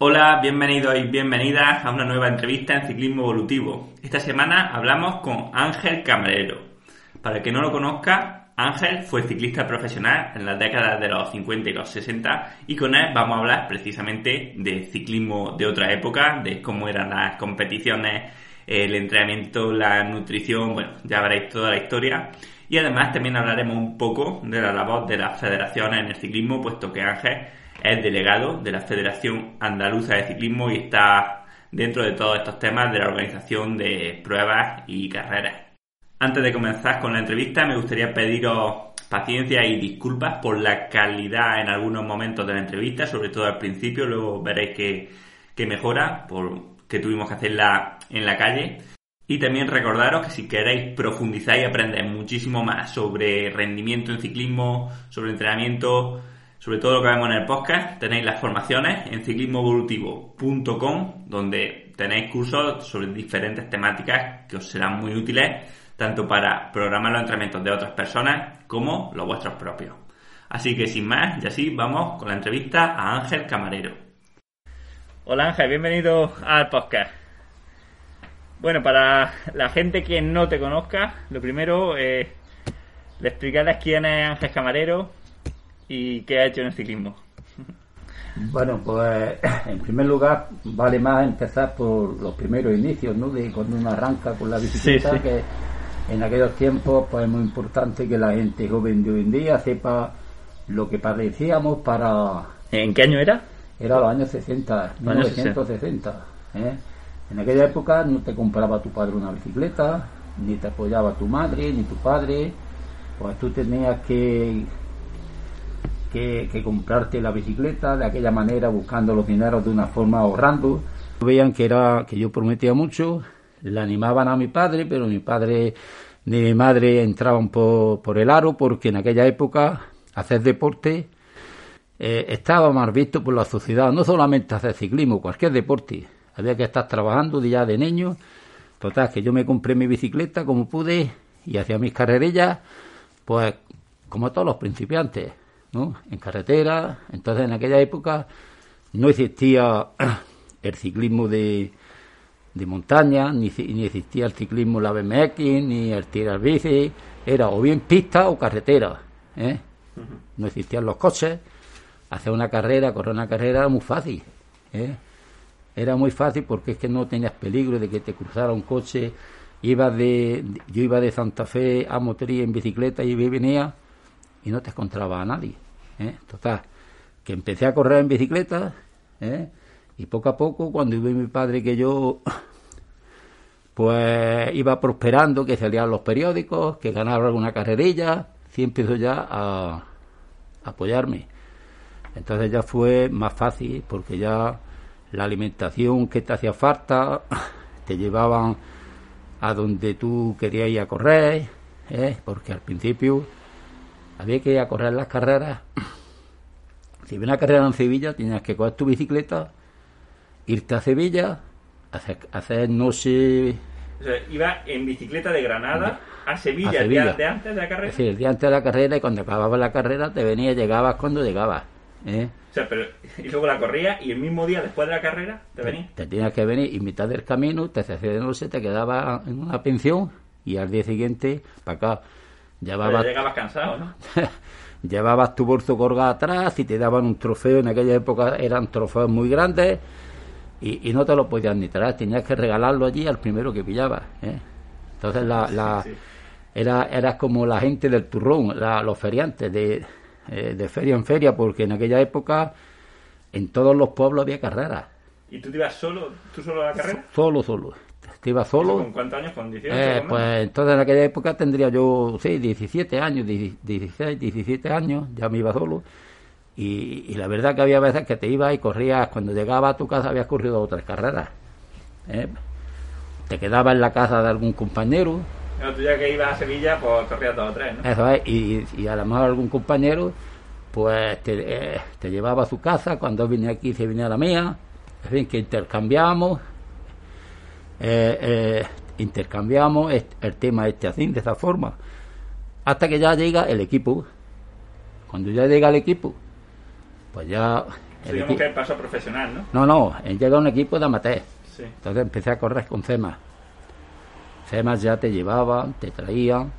Hola, bienvenidos y bienvenidas a una nueva entrevista en Ciclismo Evolutivo. Esta semana hablamos con Ángel Camarero. Para el que no lo conozca, Ángel fue ciclista profesional en las décadas de los 50 y los 60 y con él vamos a hablar precisamente de ciclismo de otra época, de cómo eran las competiciones, el entrenamiento, la nutrición, bueno, ya veréis toda la historia. Y además también hablaremos un poco de la labor de las federaciones en el ciclismo, puesto que Ángel es delegado de la Federación Andaluza de Ciclismo y está dentro de todos estos temas de la organización de pruebas y carreras. Antes de comenzar con la entrevista, me gustaría pediros paciencia y disculpas por la calidad en algunos momentos de la entrevista, sobre todo al principio, luego veréis que, que mejora, porque tuvimos que hacerla en la calle. Y también recordaros que si queréis profundizar y aprender muchísimo más sobre rendimiento en ciclismo, sobre entrenamiento, sobre todo lo que vemos en el podcast, tenéis las formaciones en ciclismoevolutivo.com, donde tenéis cursos sobre diferentes temáticas que os serán muy útiles, tanto para programar los entrenamientos de otras personas como los vuestros propios. Así que sin más, y así vamos con la entrevista a Ángel Camarero. Hola Ángel, bienvenido al podcast. Bueno, para la gente que no te conozca, lo primero, eh, le explicarles quién es Ángel Camarero, y qué ha hecho en el ciclismo. Bueno, pues en primer lugar vale más empezar por los primeros inicios, ¿no? De cuando uno arranca con la bicicleta, que en aquellos tiempos pues es muy importante que la gente joven de hoy en día sepa lo que padecíamos para... ¿En qué año era? Era los años 60, 1960. ¿eh? En aquella época no te compraba tu padre una bicicleta, ni te apoyaba tu madre, ni tu padre, pues tú tenías que que, comprarte la bicicleta de aquella manera, buscando los dineros de una forma ahorrando. Veían que era que yo prometía mucho, le animaban a mi padre, pero mi padre ni mi madre entraban por, por el aro porque en aquella época hacer deporte eh, estaba mal visto por la sociedad, no solamente hacer ciclismo, cualquier deporte. Había que estar trabajando ya de niño. Total, que yo me compré mi bicicleta como pude y hacía mis carrerillas, pues como todos los principiantes. ¿No? en carretera. Entonces, en aquella época no existía el ciclismo de, de montaña, ni, ni, existía el ciclismo la BMX, ni el tirar bici. Era o bien pista o carretera. ¿eh? No existían los coches. Hacer una carrera, correr una carrera era muy fácil. ¿eh? Era muy fácil porque es que no tenías peligro de que te cruzara un coche. Iba de, yo iba de Santa Fe a Motería en bicicleta y venía y no te encontraba a nadie. ¿eh? Total, que empecé a correr en bicicleta ¿eh? y poco a poco, cuando vi mi padre que yo pues iba prosperando, que salían los periódicos, que ganaba alguna carrerilla, sí empezó ya a, apoyarme. Entonces ya fue más fácil porque ya la alimentación que te hacía falta te llevaban a donde tú querías ir a correr, ¿eh? porque al principio había que ir a correr las carreras. Si había una carrera en Sevilla, tenías que coger tu bicicleta, irte a Sevilla, hacer, hacer no sé... O sea, iba en bicicleta de Granada a Sevilla, El, día, de antes de la carrera. Sí, el día antes de la carrera y cuando acababa la carrera te venía, llegabas cuando llegabas. ¿eh? O sea, pero y luego la corría y el mismo día después de la carrera te, venía. Te tenías que venir y mitad del camino te hacía de noche, te quedabas en una pensión y al día siguiente para acá. Llevabas, llegabas cansado, ¿no? llevabas tu bolso colgado atrás y te daban un trofeo. En aquella época eran trofeos muy grandes y, no te lo podías ni traer. Tenías que regalarlo allí al primero que pillabas. ¿eh? Entonces la, la Era, eras como la gente del turrón, los feriantes de, eh, de feria en feria, porque en aquella época en todos los pueblos había carreras. ¿Y tú te ibas solo, tú solo a la carrera? Solo, solo que iba solo. ¿Con cuántos años? ¿Con 18? Eh, pues entonces en aquella época tendría yo, sí, 17 años, 16, 17 años, ya me iba solo. Y, la verdad que había veces que te ibas y corrías, cuando llegaba a tu casa habías corrido otras carreras. ¿eh? Te quedabas en la casa de algún compañero. Pero tú ya que ibas a Sevilla, pues corrías dos o tres, ¿no? Eso es, y, y a lo mejor algún compañero, pues te, eh, te llevaba a su casa, cuando vine aquí se venía a la mía, en fin, que intercambiamos eh, eh, intercambiamos el tema este así, de esa forma, hasta que ya llega el equipo. Cuando ya llega el equipo, pues ya Digamos que pasó profesional, ¿no? No, no, llega un equipo de amateur. Sí. Entonces empecé a correr con CEMAS. CEMAS ya te llevaban, te traían.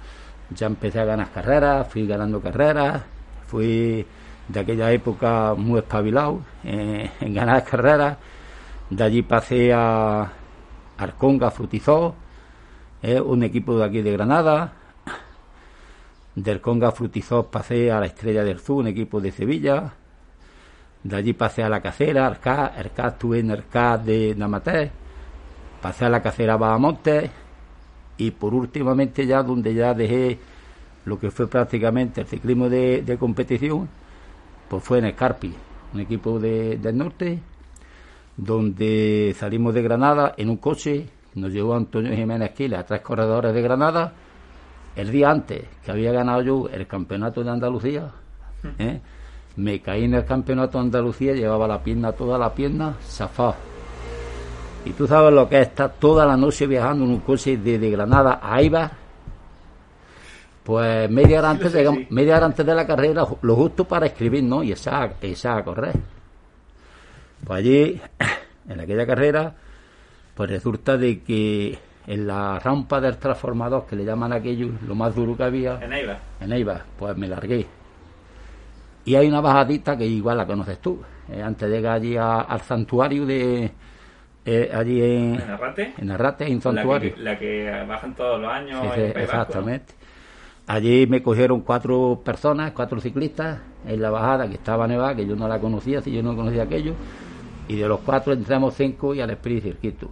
Ya empecé a ganar carreras, fui ganando carreras. Fui de aquella época muy espabilado eh, en ganar carreras. De allí pasé a Arconga Frutizó, eh, un equipo de aquí de Granada. Del Conga Frutizó pasé a la Estrella del Sur, un equipo de Sevilla. De allí pasé a la Cacera, Arcá, Arcá estuve en Arcá de Namaté. Pasé a la Cacera Bahamonte. Y por últimamente ya, donde ya dejé lo que fue prácticamente el ciclismo de, competición, pues fue en Escarpi, un equipo del norte, donde salimos de Granada en un coche, nos llevó Antonio Jiménez Quiles a tres corredores de Granada, el día antes que había ganado yo el campeonato de Andalucía, ¿eh? me caí en el campeonato de Andalucía, llevaba la pierna, toda la pierna, zafado. Y tú sabes lo que es estar toda la noche viajando en un coche desde Granada a Ibar, pues media hora antes, de, media hora antes de la carrera, lo justo para escribir, ¿no? Y esa, esa a correr. Pues allí, en aquella carrera, pues resulta de que en la rampa del transformador, que le llaman aquello, lo más duro que había. En Eibar. En Eibar, pues me largué. Y hay una bajadita que igual la conoces tú. Eh, antes de llegar allí al santuario de. Eh, allí en. ¿En Arrate? En Arrate, en santuario. La que, bajan todos los años. exactamente. Allí me cogieron cuatro personas, cuatro ciclistas en la bajada que estaba nevada, que yo no la conocía, si yo no conocía aquello. Y de los cuatro entramos cinco y al Espíritu Circuito.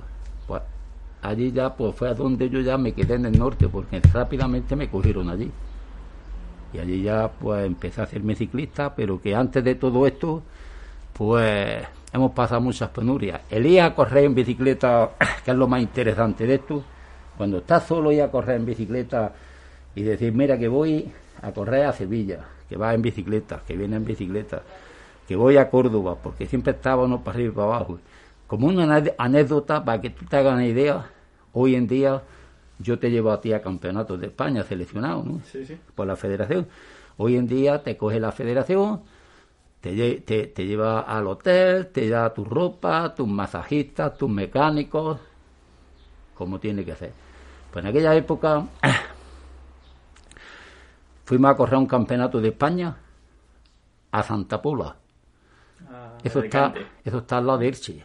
Allí ya pues fue a donde yo ya me quedé en el norte porque rápidamente me cogieron allí. Y allí ya pues empecé a hacerme ciclista pero que antes de todo esto pues hemos pasado muchas penurias. El ir a correr en bicicleta que es lo más interesante de esto. Cuando estás solo y a correr en bicicleta y decir mira que voy a correr a Sevilla que va en bicicleta que viene en bicicleta que voy a Córdoba porque siempre estábamos para arriba y para abajo como una anécdota, para que tú te hagas una idea, hoy en día yo te llevo a ti a campeonatos de España seleccionado, ¿no? Sí, sí. Por la federación. Hoy en día te coge la federación, te, te, lleva al hotel, te da tu ropa, tus masajistas, tus mecánicos, como tiene que ser. Pues en aquella época fuimos a correr un campeonato de España a Santa Pola. Eso, está, eso está al lado de Elche.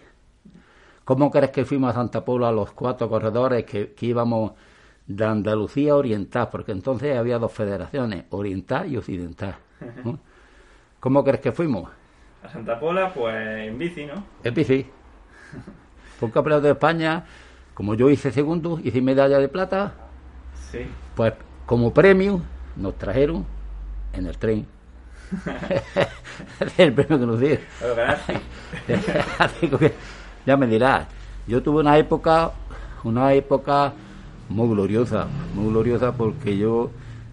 ¿Cómo crees que fuimos a Santa Paula los cuatro corredores que, íbamos de Andalucía Oriental? Porque entonces había dos federaciones, Oriental y Occidental. ¿Cómo crees que fuimos? A Santa Pola, pues en bici, ¿no? En bici. Fue un campeonato de España, como yo hice segundo, hice medalla de plata. Sí. Pues como premio nos trajeron en el tren. El premio que nos dieron. ya me dirás, yo tuve una época, una época muy gloriosa, muy gloriosa porque yo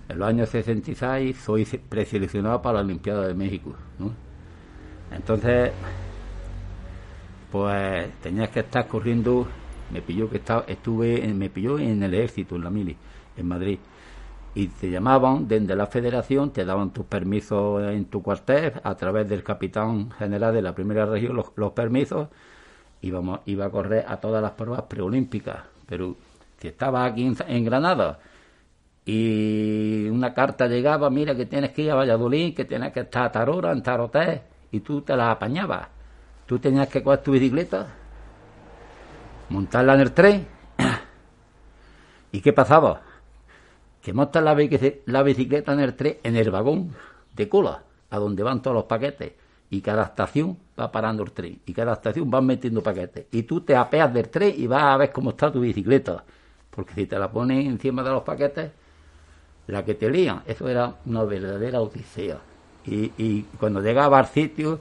en los años 66 soy preseleccionado para la Olimpiada de México, ¿no? Entonces, pues tenías que estar corriendo, me pilló que estaba, estuve, me pilló en el ejército, en la mili, en Madrid y te llamaban desde la federación, te daban tus permisos en tu cuartel a través del capitán general de la primera región, los permisos, íbamos, iba a correr a todas las pruebas preolímpicas, pero si estaba aquí en, Granada y una carta llegaba, mira que tienes que ir a Valladolid, que tienes que estar a Tarora, en Taroté, y tú te la apañabas. Tú tenías que coger tu bicicleta, montarla en el tren, ¿y qué pasaba? Que montas la, bicicleta en el tren, en el vagón de cola, a donde van todos los paquetes. Y cada estación va parando el tren y cada estación va metiendo paquetes. Y tú te apeas del tren y vas a ver cómo está tu bicicleta. Porque si te la pones encima de los paquetes la que te lían eso era una verdadera odisea. Y, y cuando llegabas al sitio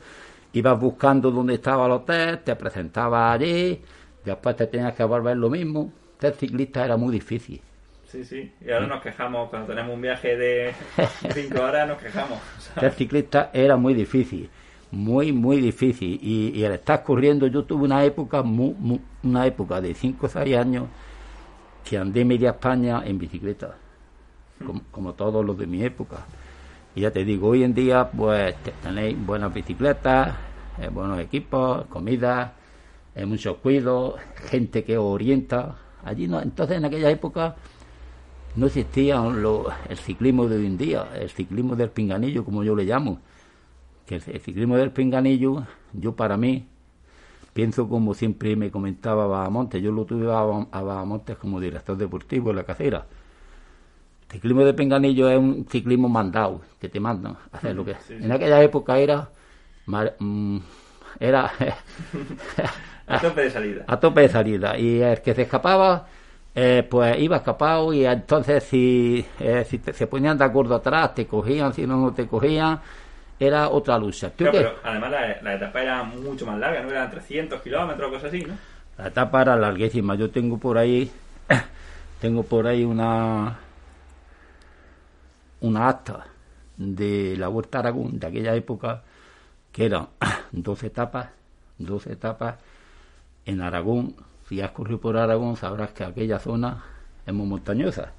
ibas buscando dónde estaba el hotel te presentabas allí después te tenías que volver lo mismo. Ser ciclista era muy difícil Sí, sí. Y ahora nos quejamos, cuando tenemos un viaje de cinco horas, nos quejamos. Ser ciclista era muy difícil muy, muy difícil. Y, al estar corriendo, yo tuve una época, una época de 5 o 6 años que andé media España en bicicleta, como, todos los de mi época. Y ya te digo, hoy en día, pues tenéis buenas bicicletas, eh, buenos equipos, comida, eh, muchos cuidos, gente que orienta. Allí no, entonces en aquella época no existía el ciclismo de hoy en día, el ciclismo del pinganillo, como yo le llamo. Que el, ciclismo del pinganillo, yo para mí, pienso como siempre me comentaba Bahamontes, yo lo tuve a, a Bahamontes como director deportivo en la casera ciclismo de pinganillo es un ciclismo mandado, que te mandan a hacer lo que... En aquella época era... Mm, era... a tope de salida. A tope de salida. Y el que se escapaba, eh, pues iba escapado y entonces si, eh, si se ponían de acuerdo atrás, te cogían, si no, no te cogían, era otra lucha. pero además la, etapa era mucho más larga, ¿no? Eran 300 kilómetros o cosas así, ¿no? La etapa era larguísima. Yo tengo por ahí... tengo por ahí una una acta de la Huerta Aragón de aquella época que eran dos etapas, dos etapas en Aragón. Si has corrido por Aragón sabrás que aquella zona es muy montañosa.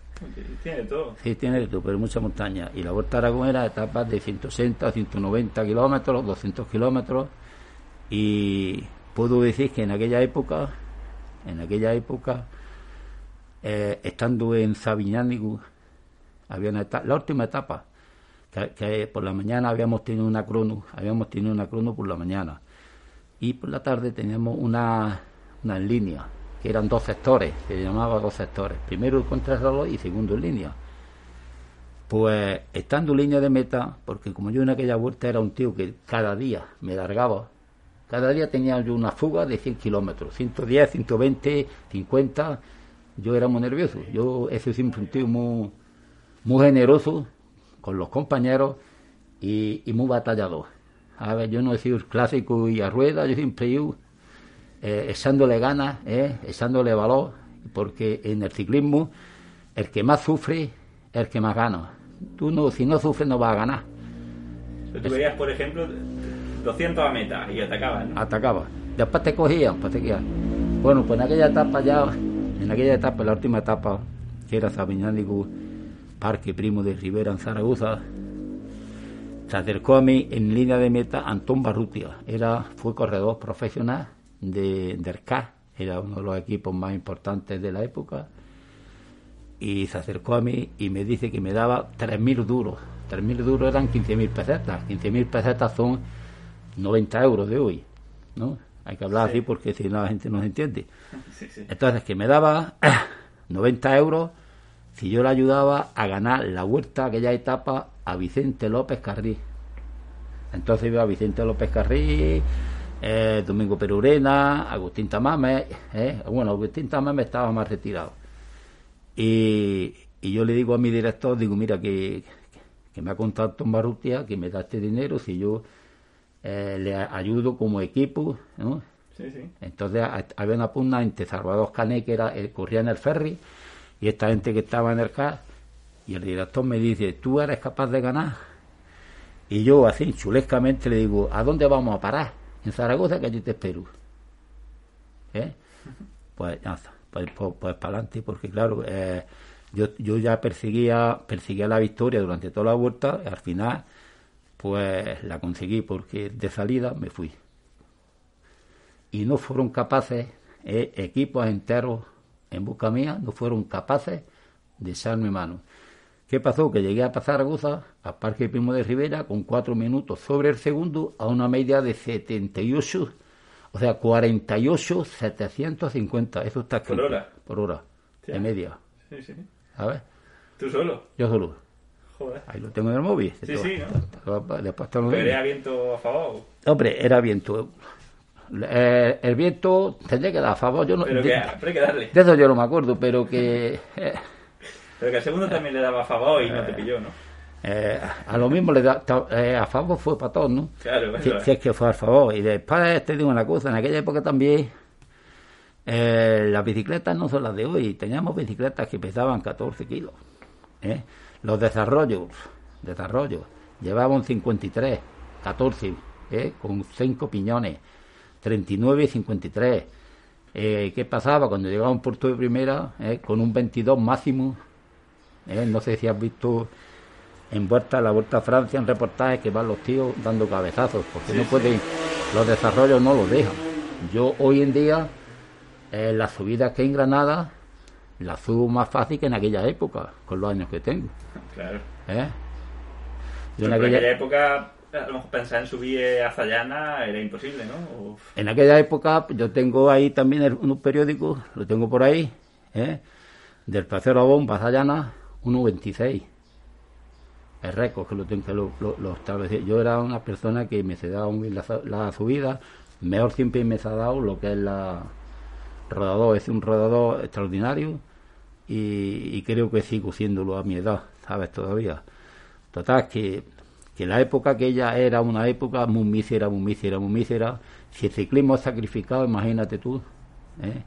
Tiene todo. Sí, tiene todo, pero mucha montaña. Y la Vuelta Aragón era etapas de 160, 190 kilómetros, 200 kilómetros. Y puedo decir que en aquella época, en aquella época, eh, estando en Sabiñánigo, había una la última etapa, que, por la mañana habíamos tenido una crono, habíamos tenido una crono por la mañana. Y por la tarde teníamos una, una en línea, que eran dos sectores, se llamaba dos sectores. Primero el contrarreloj y segundo en línea. Pues estando en línea de meta, porque como yo en aquella vuelta era un tío que cada día me largaba, cada día tenía yo una fuga de 100 kilómetros, 110, 120, 50, yo era muy nervioso. Yo ese siempre un tío muy, muy generoso con los compañeros y, muy batallador. A ver, yo no he sido clásico y a rueda, yo siempre he eh, echándole ganas, eh, echándole valor, porque en el ciclismo el que más sufre es el que más gana. Tú no, si no sufres no vas a ganar. Tú veías, por ejemplo, 200 a meta y atacabas, ¿no? Atacaba. Después te cogían, pues te quedaban. Bueno, pues en aquella etapa ya, en aquella etapa, la última etapa, que era Sabiñánigo, Parque Primo de Rivera en Zaragoza, se acercó a mí en línea de meta Antón Barrutia. Era, fue corredor profesional de, del era uno de los equipos más importantes de la época. Y se acercó a mí y me dice que me daba 3.000 duros. 3.000 duros eran 15.000 pesetas. 15.000 pesetas son 90 euros de hoy. ¿no? Hay que hablar así porque si no la gente no se entiende. Entonces, que me daba 90 euros si yo le ayudaba a ganar la vuelta, aquella etapa, a Vicente López Carrí. Entonces iba a Vicente López Carrí, eh, Domingo Perurena, Agustín Tamame, eh, bueno, Agustín Tamame estaba más retirado. Y, yo le digo a mi director, digo, mira, que, me ha contado Tom Barrutia, que me da este dinero si yo eh, le ayudo como equipo, ¿no? Sí, sí. Entonces había una pugna entre Salvador Cané, que era, corría en el ferry, y esta gente que estaba en el CAR, y el director me dice, ¿tú eres capaz de ganar? Y yo así, chulescamente le digo, ¿a dónde vamos a parar? En Zaragoza, que allí te espero. ¿Eh? Pues ya pues, pues, pues, para adelante, porque claro, eh, yo, yo ya perseguía, perseguía la victoria durante toda la vuelta, y al final, pues la conseguí, porque de salida me fui. Y no fueron capaces, eh, equipos enteros, en busca mía no fueron capaces de echarme mano. ¿Qué pasó? Que llegué a Zaragoza, a Parque Primo de Rivera, con cuatro minutos sobre el segundo, a una media de 78, o sea, 48, 750. Eso está escrito. ¿Por hora? Por hora, de media. Sí, sí. Ver. ¿Tú solo? Yo solo. Joder. Ahí lo tengo en el móvil. Sí, sí, ¿no? Después ¿Pero era viento a favor? Hombre, era viento. Eh, el viento tendría que dar a favor. Yo no, pero que, hay que darle. De eso yo no me acuerdo, pero que. Eh, pero que el segundo también le daba a favor y no te pilló, ¿no? Eh, a lo mismo le da, a favor fue para todos, ¿no? Claro, si, es que fue a favor. Y después te digo una cosa, en aquella época también las bicicletas no son las de hoy. Teníamos bicicletas que pesaban 14 kilos. Los desarrollos, desarrollos, llevaban 53, 14, con 5 piñones. 39 y 53. Eh, ¿Qué pasaba cuando llegaba un puerto de primera eh, con un 22 máximo? Eh, no sé si has visto en vuelta, la vuelta a Francia, en reportajes que van los tíos dando cabezazos, porque no pueden los desarrollos no los dejan. Yo hoy en día, eh, las subidas que hay en Granada, las subo más fácil que en aquella época, con los años que tengo. Claro. ¿Eh? en aquella... época a lo mejor pensar en subir a Zayana era imposible, ¿no? En aquella época yo tengo ahí también un periódico, lo tengo por ahí, ¿eh? del Placero Bomba Zayana, 1.26. El récord que lo tengo que lo, lo, Yo era una persona que me se daba muy la, subida, mejor siempre me ha dado lo que es la rodador, es un rodador extraordinario y, creo que sigo siéndolo a mi edad, ¿sabes? Todavía. Total, que, que la época que ella era una época muy mísera, muy. Si el ciclismo es sacrificado, imagínate tú, ¿eh?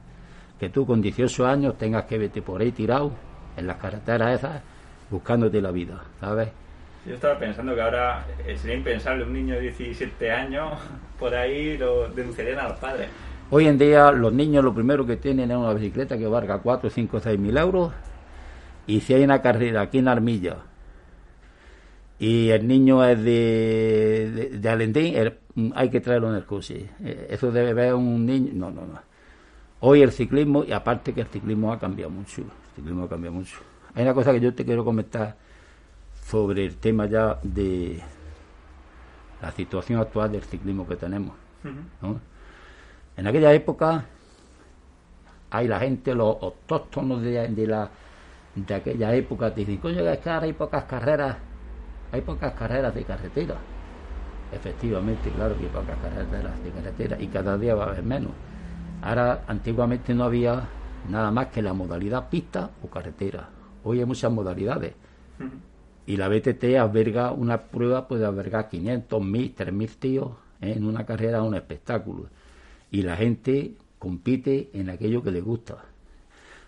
que tú con 18 años tengas que verte por ahí tirado en las carreteras esas buscándote la vida, ¿sabes? Yo estaba pensando que ahora eh, sería impensable un niño de 17 años por ahí lo denunciarían a los padres. Hoy en día los niños lo primero que tienen es una bicicleta que valga 4, 5, 6 mil euros y si hay una carrera aquí en Armilla y el niño es de, de, Alendín, hay que traerlo en el coche. Eh, eso debe ver un niño. No, no, no. Hoy el ciclismo, y aparte que el ciclismo ha cambiado mucho. El ciclismo ha cambiado mucho. Hay una cosa que yo te quiero comentar sobre el tema ya de la situación actual del ciclismo que tenemos. En aquella época hay la gente, los autóctonos de, de, la, de aquella época, te dicen, coño, es que ahora hay pocas carreras, hay pocas carreras de carretera. Efectivamente, claro que hay pocas carreras de carretera y cada día va a haber menos. Ahora, antiguamente no había nada más que la modalidad pista o carretera. Hoy hay muchas modalidades. Y la BTT alberga una prueba, puede albergar 500, 1000, 3000 tíos en una carrera, un espectáculo. Y la gente compite en aquello que le gusta.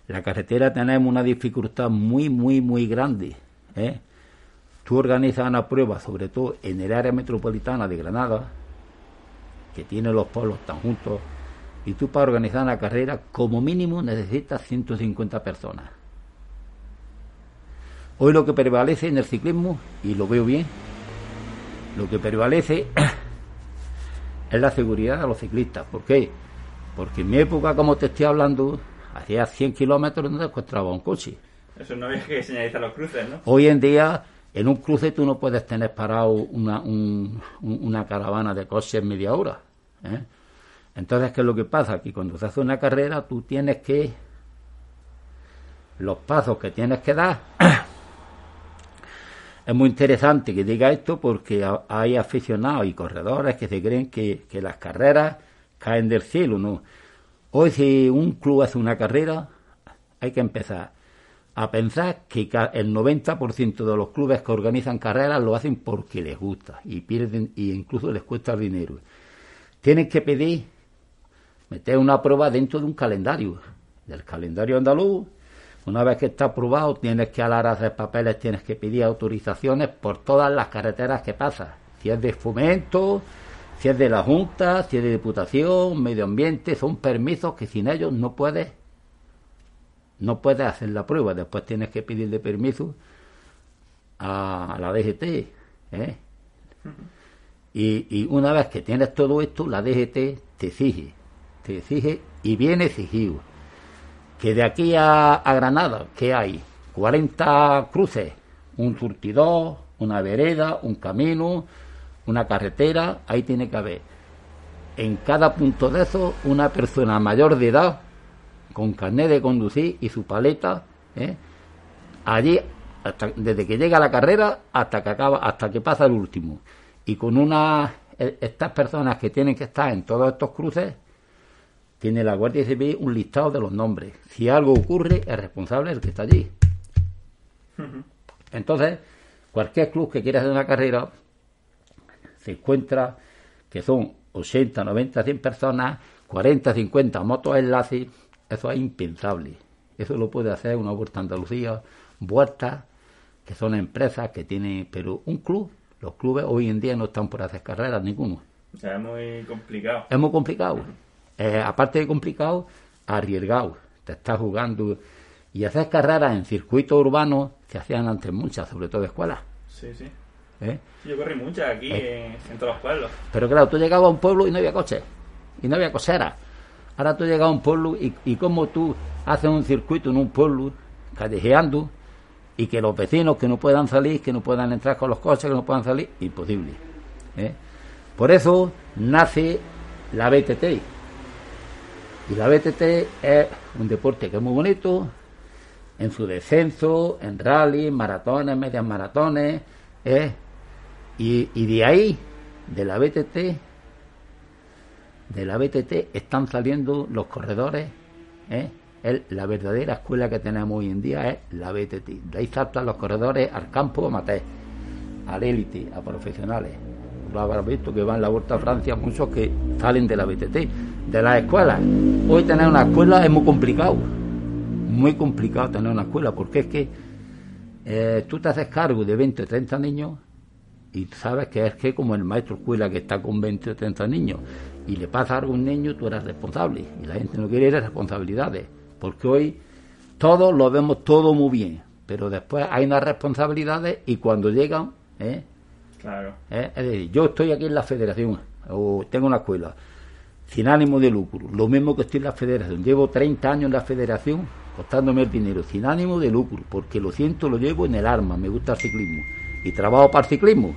La carretera tenemos una dificultad muy, muy, muy grande. ¿eh? Tú organizas una prueba, sobre todo en el área metropolitana de Granada, que tiene los pueblos tan juntos, y tú para organizar una carrera, como mínimo necesitas 150 personas. Hoy lo que prevalece en el ciclismo, y lo veo bien, lo que prevalece es la seguridad de los ciclistas. ¿Por qué? Porque en mi época, como te estoy hablando, hacía 100 kilómetros no te encontraba un coche. Eso no había que señalizar los cruces, ¿no? Hoy en día, en un cruce tú no puedes tener parado una, una caravana de coches en media hora. ¿eh? Entonces, ¿qué es lo que pasa? Que cuando se hace una carrera, tú tienes que... Los pasos que tienes que dar es muy interesante que diga esto porque hay aficionados y corredores que se creen que, las carreras caen del cielo, ¿no? Hoy si un club hace una carrera, hay que empezar a pensar que el 90% de los clubes que organizan carreras lo hacen porque les gusta y pierden y incluso les cuesta dinero. Tienen que pedir meter una prueba dentro de un calendario, del calendario andaluz una vez que está aprobado, tienes que alar a hacer papeles, tienes que pedir autorizaciones por todas las carreteras que pasas. Si es de fomento, si es de la Junta, si es de Diputación, Medio Ambiente, son permisos que sin ellos no puedes no puedes hacer la prueba. Después tienes que pedirle permiso a la DGT. ¿eh? Y, y, una vez que tienes todo esto, la DGT te exige, exige y viene exigido que de aquí a, Granada, ¿qué hay? 40 cruces, un surtidor, una vereda, un camino, una carretera, ahí tiene que haber en cada punto de eso una persona mayor de edad con carnet de conducir y su paleta, ¿eh? allí desde que llega la carrera hasta que acaba, hasta que pasa el último. Y con una e, estas personas que tienen que estar en todos estos cruces tiene la Guardia Civil un listado de los nombres. Si algo ocurre, el responsable es el que está allí. Entonces, cualquier club que quiera hacer una carrera se encuentra que son 80, 90, 100 personas, 40, 50 motos enlaces. Eso es impensable. Eso lo puede hacer una Vuelta a Andalucía, vueltas que son empresas que tienen. Pero un club, los clubes hoy en día no están por hacer carreras ninguno. O sea, es muy complicado. Es muy complicado. Eh, aparte de complicado, arriesgado. Te estás jugando. Y hacer carreras en circuitos urbanos se hacían antes muchas, sobre todo escuelas. Sí, sí. ¿eh? Yo corrí muchas aquí ¿Eh? en, todos los pueblos. Pero claro, tú llegabas a un pueblo y no había coches, y no había cosera. Ahora tú llegas a un pueblo y, y como tú haces un circuito en un pueblo, callejeando, y que los vecinos que no puedan salir, que no puedan entrar con los coches, que no puedan salir, imposible. ¿eh? Por eso nace la BTT. Y la BTT es un deporte que es muy bonito, en su descenso, en rally, maratones, medias maratones, ¿eh? y, de ahí, de la BTT, de la BTT están saliendo los corredores, ¿eh? la verdadera escuela que tenemos hoy en día es la BTT. De ahí saltan los corredores al campo amateur, al élite, a profesionales. Lo habrás visto que van la Vuelta a Francia muchos que salen de la BTT, de las escuelas. Hoy tener una escuela es muy complicado, muy complicado tener una escuela, porque es que eh, tú te haces cargo de 20 o 30 niños y sabes que es que como el maestro escuela que está con 20 o 30 niños y le pasa algo a un niño, tú eres responsable. Y la gente no quiere ir a responsabilidades. Porque hoy todos lo vemos todo muy bien, pero después hay unas responsabilidades y cuando llegan, ¿eh? Claro. ¿Eh? Es decir, yo estoy aquí en la federación o tengo una escuela sin ánimo de lucro, lo mismo que estoy en la federación. Llevo 30 años en la federación costándome el dinero sin ánimo de lucro, porque lo siento, lo llevo en el arma, me gusta el ciclismo y trabajo para el ciclismo.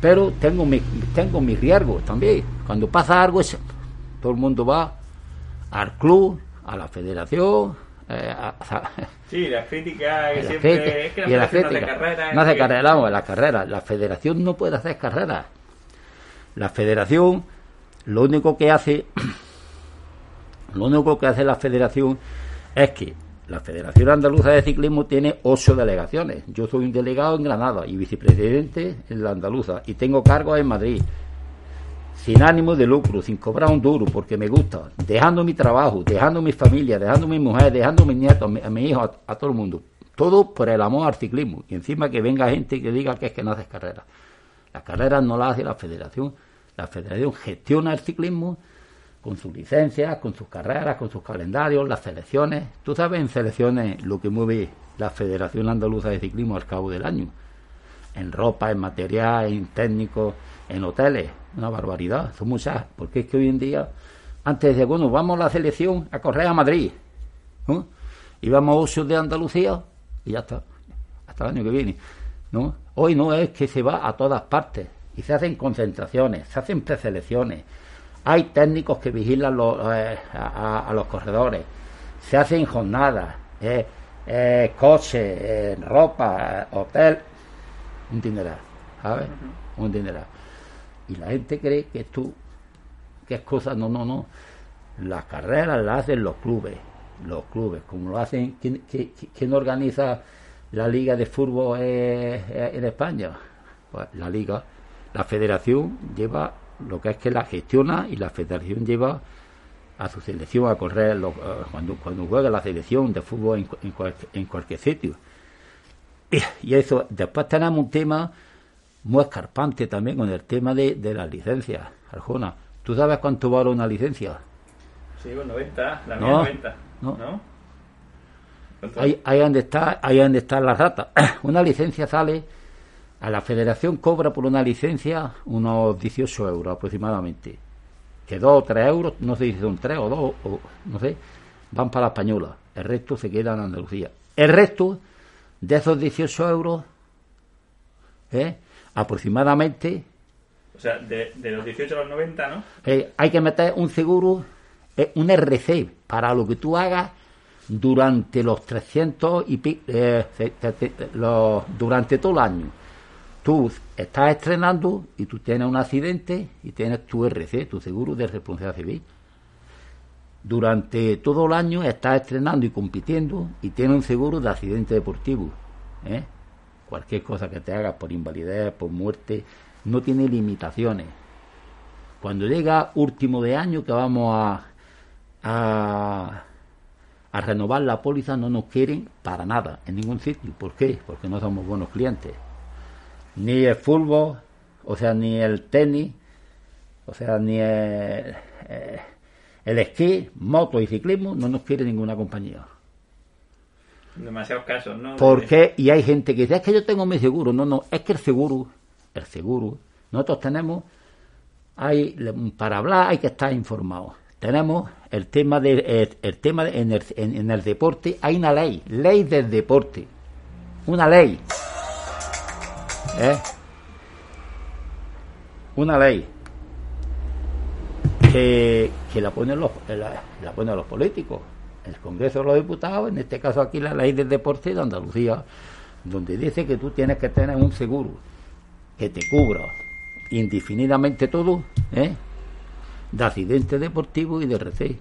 Pero tengo, mi, tengo mis riesgos también. Cuando pasa algo, todo el mundo va al club, a la federación. Eh, sí, las críticas que siempre es que la, federación no hace carrera. No hace carrera, vamos, las carreras. La federación no puede hacer carreras. La federación, lo único que hace, lo único que hace la federación es que la Federación Andaluza de Ciclismo tiene ocho delegaciones. Yo soy un delegado en Granada y vicepresidente en la Andaluza y tengo cargos en Madrid sin ánimo de lucro, sin cobrar un duro, porque me gusta, dejando mi trabajo, dejando mi familia, dejando mi mujer, dejando mis nietos, a mis hijos, a, todo el mundo. Todo por el amor al ciclismo. Y encima que venga gente que diga que es que no haces carreras. Las carreras no las hace la federación. La federación gestiona el ciclismo con sus licencias, con sus carreras, con sus calendarios, las selecciones. Tú sabes en selecciones lo que mueve la Federación Andaluza de Ciclismo al cabo del año. En ropa, en material, en técnicos, en hoteles una barbaridad, son muchas, porque es que hoy en día, antes de, bueno, vamos a la selección a correr a Madrid, ¿no? y vamos a de Andalucía y ya está, hasta el año que viene. ¿no? Hoy no es que se va a todas partes y se hacen concentraciones, se hacen preselecciones, hay técnicos que vigilan eh, a, los corredores, se hacen jornadas, eh, eh, coches, ropa, hotel, un dineral, ¿sabes? Un dineral. Y la gente cree que tú, que es cosa, no, no, no. Las carreras las hacen los clubes, los clubes, como lo hacen, ¿quién, quién, organiza la liga de fútbol en España? Pues la liga, la federación lleva lo que es que la gestiona y la federación lleva a su selección a correr eh, cuando, cuando juega la selección de fútbol en, en, cualquier, sitio. Y, eso, después tenemos un tema muy escarpante también con el tema de, de las licencias, Arjona. ¿Tú sabes cuánto vale una licencia? Sí, pues 90, la mía 90. ¿No? ¿no? Ahí, ahí, donde está, ahí donde está la rata. una licencia sale, a la federación cobra por una licencia unos 18 euros aproximadamente. Que 2 o 3 euros, no sé si son 3 o 2, o, no sé, van para la española. El resto se queda en Andalucía. El resto de esos 18 euros, ¿eh? aproximadamente. O sea, de, los 18 a los 90, ¿no? Eh, hay que meter un seguro, eh, un RC, para lo que tú hagas durante los 300 y eh, durante todo el año. Tú estás estrenando y tú tienes un accidente y tienes tu RC, tu seguro de responsabilidad civil. Durante todo el año estás estrenando y compitiendo y tienes un seguro de accidente deportivo. ¿eh? cualquier cosa que te hagas por invalidez, por muerte, no tiene limitaciones. Cuando llega último de año que vamos a, a, renovar la póliza, no nos quieren para nada, en ningún sitio. ¿Por qué? Porque no somos buenos clientes. Ni el fútbol, o sea, ni el tenis, o sea, ni el, eh, el esquí, moto y ciclismo, no nos quiere ninguna compañía. Demasiados casos, ¿no? Porque, y hay gente que dice, es que yo tengo mi seguro. No, no, es que el seguro el seguro. Nosotros tenemos, hay, para hablar hay que estar informado. Tenemos el tema de, el, tema en, el, en, el deporte, hay una ley, ley del deporte, una ley. ¿Eh? Una ley que, que la, ponen los, la, la ponen los políticos, el Congreso de los Diputados, en este caso aquí la ley del deporte de Andalucía, donde dice que tú tienes que tener un seguro que te cubra indefinidamente todo, ¿eh? de accidentes deportivos y de RC.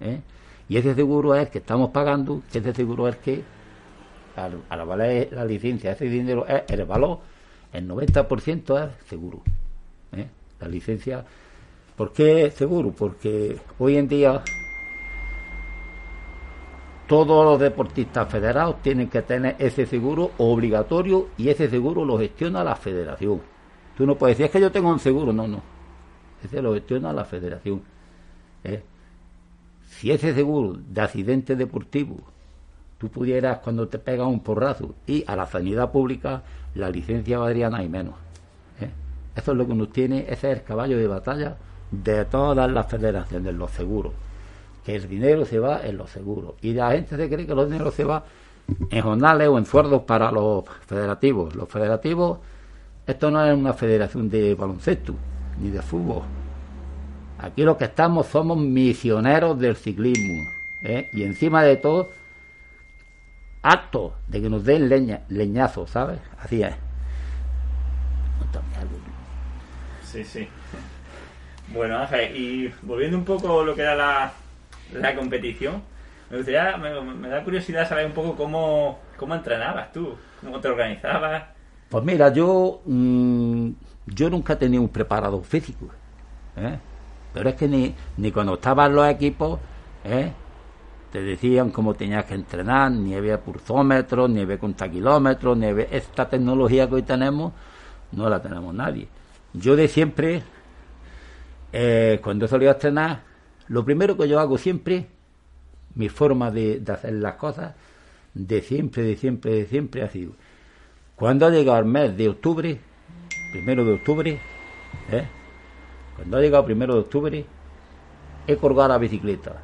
¿eh? Y ese seguro es que estamos pagando, ese seguro es que a la valer la licencia, ese dinero es el valor, el 90% es seguro. ¿eh? La licencia, ¿por qué seguro? Porque hoy en día todos los deportistas federados tienen que tener ese seguro obligatorio y ese seguro lo gestiona la federación. Tú no puedes decir, es que yo tengo un seguro, no, no. Ese lo gestiona la federación. ¿eh? Si ese seguro de accidente deportivo tú pudieras cuando te pega un porrazo y a la sanidad pública la licencia valdría nada y menos. ¿eh? Eso es lo que nos tiene, ese es el caballo de batalla de todas las federaciones, los seguros que el dinero se va en los seguros. Y la gente se cree que los dinero se va en jornales o en sueldos para los federativos. Los federativos, esto no es una federación de baloncesto ni de fútbol. Aquí lo que estamos somos misioneros del ciclismo. ¿eh? Y encima de todo, acto de que nos den leña, leñazo, ¿sabes? Así es. Sí, sí. Bueno, Ángel, y volviendo un poco a lo que era la, la competición, me gustaría, me, da curiosidad saber un poco cómo, cómo entrenabas tú, cómo te organizabas. Pues mira, yo, mm, yo nunca he tenido un preparador físico, ¿eh? pero es que ni, ni cuando estaban los equipos, ¿eh? Te decían cómo tenías que entrenar, ni había pulsómetros, ni había kilómetros ni había esta tecnología que hoy tenemos, no la tenemos nadie. Yo de siempre, eh, cuando he salido a entrenar, lo primero que yo hago siempre, mi forma de, hacer las cosas, de siempre, de siempre, de siempre ha sido, cuando ha llegado el mes de octubre, primero de octubre, ¿eh? cuando ha llegado primero de octubre, he colgado la bicicleta.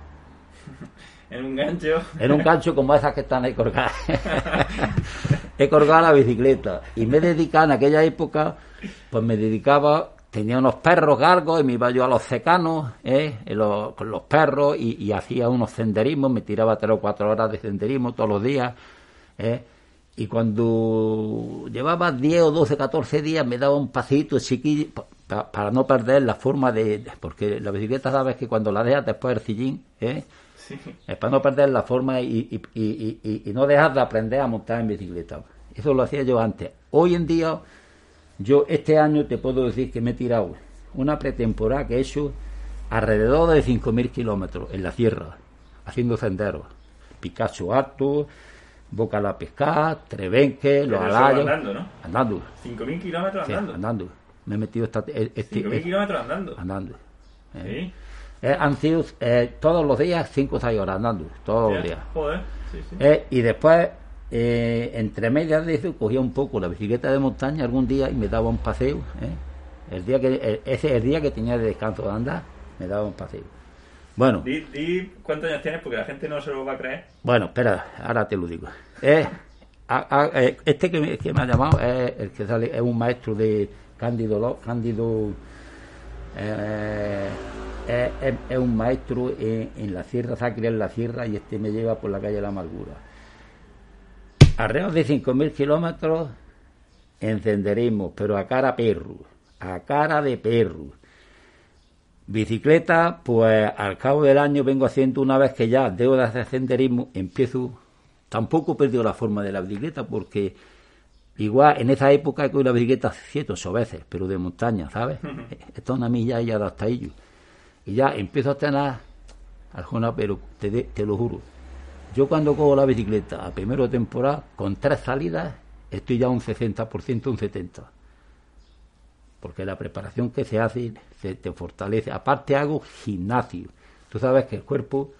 En un gancho. En un gancho como esas que están ahí colgadas. he colgado la bicicleta y me he dedicado en aquella época, pues me dedicaba tenía unos perros galgos y me iba yo a los secanos ¿eh? con los perros y, hacía unos senderismos, me tiraba tres o cuatro horas de senderismo todos los días. ¿eh? Y cuando llevaba 10 o 12, 14 días me daba un pasito chiquillo para no perder la forma de... Porque la bicicleta sabes que cuando la dejas después del sillín, ¿eh? Es para no perder la forma y, y no dejar de aprender a montar en bicicleta. Eso lo hacía yo antes. Hoy en día yo este año te puedo decir que me he tirado una pretemporada que he hecho alrededor de 5.000 kilómetros en la sierra, haciendo senderos. Picacho Alto, Boca la Pesca, Trevenque, Los Alayos. andando, ¿no? Andando. 5.000 kilómetros andando. andando. Me he metido esta, e, este, 5.000 kilómetros andando. Andando. ¿Sí? Eh, han sido eh, todos los días 5 o 6 horas andando, todos los días. Joder. Sí, sí. Eh, y después eh, entre medias de eso cogía un poco la bicicleta de montaña algún día y me daba un paseo. ¿eh? El día que ese es el día que tenía de descanso de andar, me daba un paseo. Bueno. ¿Y cuántos años tienes? Porque la gente no se lo va a creer. Bueno, espera, ahora te lo digo. Eh, este que me, que me, ha llamado es el que sale, es un maestro de Cándido. Cándido es, un maestro en, en la Sierra Sacra, en la Sierra, y este me lleva por la calle de la Amargura alrededor de 5.000 kilómetros encenderismo, pero a cara perro, a cara de perro. Bicicleta, pues al cabo del año vengo haciendo una vez que ya debo de hacer senderismo, empiezo, tampoco he perdido la forma de la bicicleta porque igual en esa época he cogido la bicicleta siete o ocho veces, pero de montaña, ¿sabes? Esto es una milla y ya hasta. Y ya empiezo a tener Aljona, pero te, te lo juro, yo cuando cojo la bicicleta a primero temporada, con tres salidas, estoy ya un 60%, un 70%. Porque la preparación que se hace se te fortalece. Aparte hago gimnasio. Tú sabes que el cuerpo,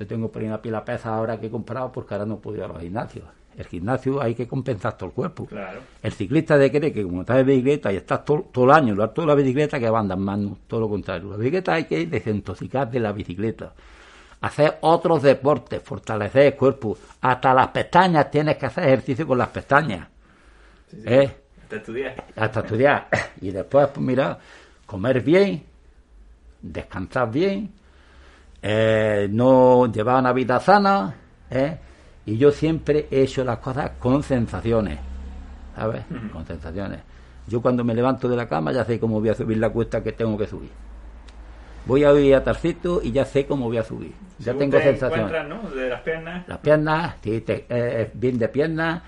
yo tengo por ahí una pila pesa ahora que he comprado porque ahora no puedo ir a los gimnasios. El gimnasio hay que compensar todo el cuerpo. Claro. El ciclista de cree que como estás en bicicleta y estás todo, el año, toda la bicicleta que va andando más, todo lo contrario. La bicicleta hay que desintoxicar de la bicicleta. Hacer otros deportes, fortalecer el cuerpo. Hasta las pestañas tienes que hacer ejercicio con las pestañas. ¿Eh? Hasta estudiar. Hasta estudiar. Y después, pues mira, comer bien, descansar bien, eh, no llevar una vida sana, ¿eh? Y yo siempre he hecho las cosas con sensaciones, ¿sabes? Con sensaciones. Yo cuando me levanto de la cama ya sé cómo voy a subir la cuesta que tengo que subir. Voy a ir a Tarcito y ya sé cómo voy a subir. Ya tengo sensaciones. ¿no? De las piernas. Las piernas, sí, eh, bien de piernas,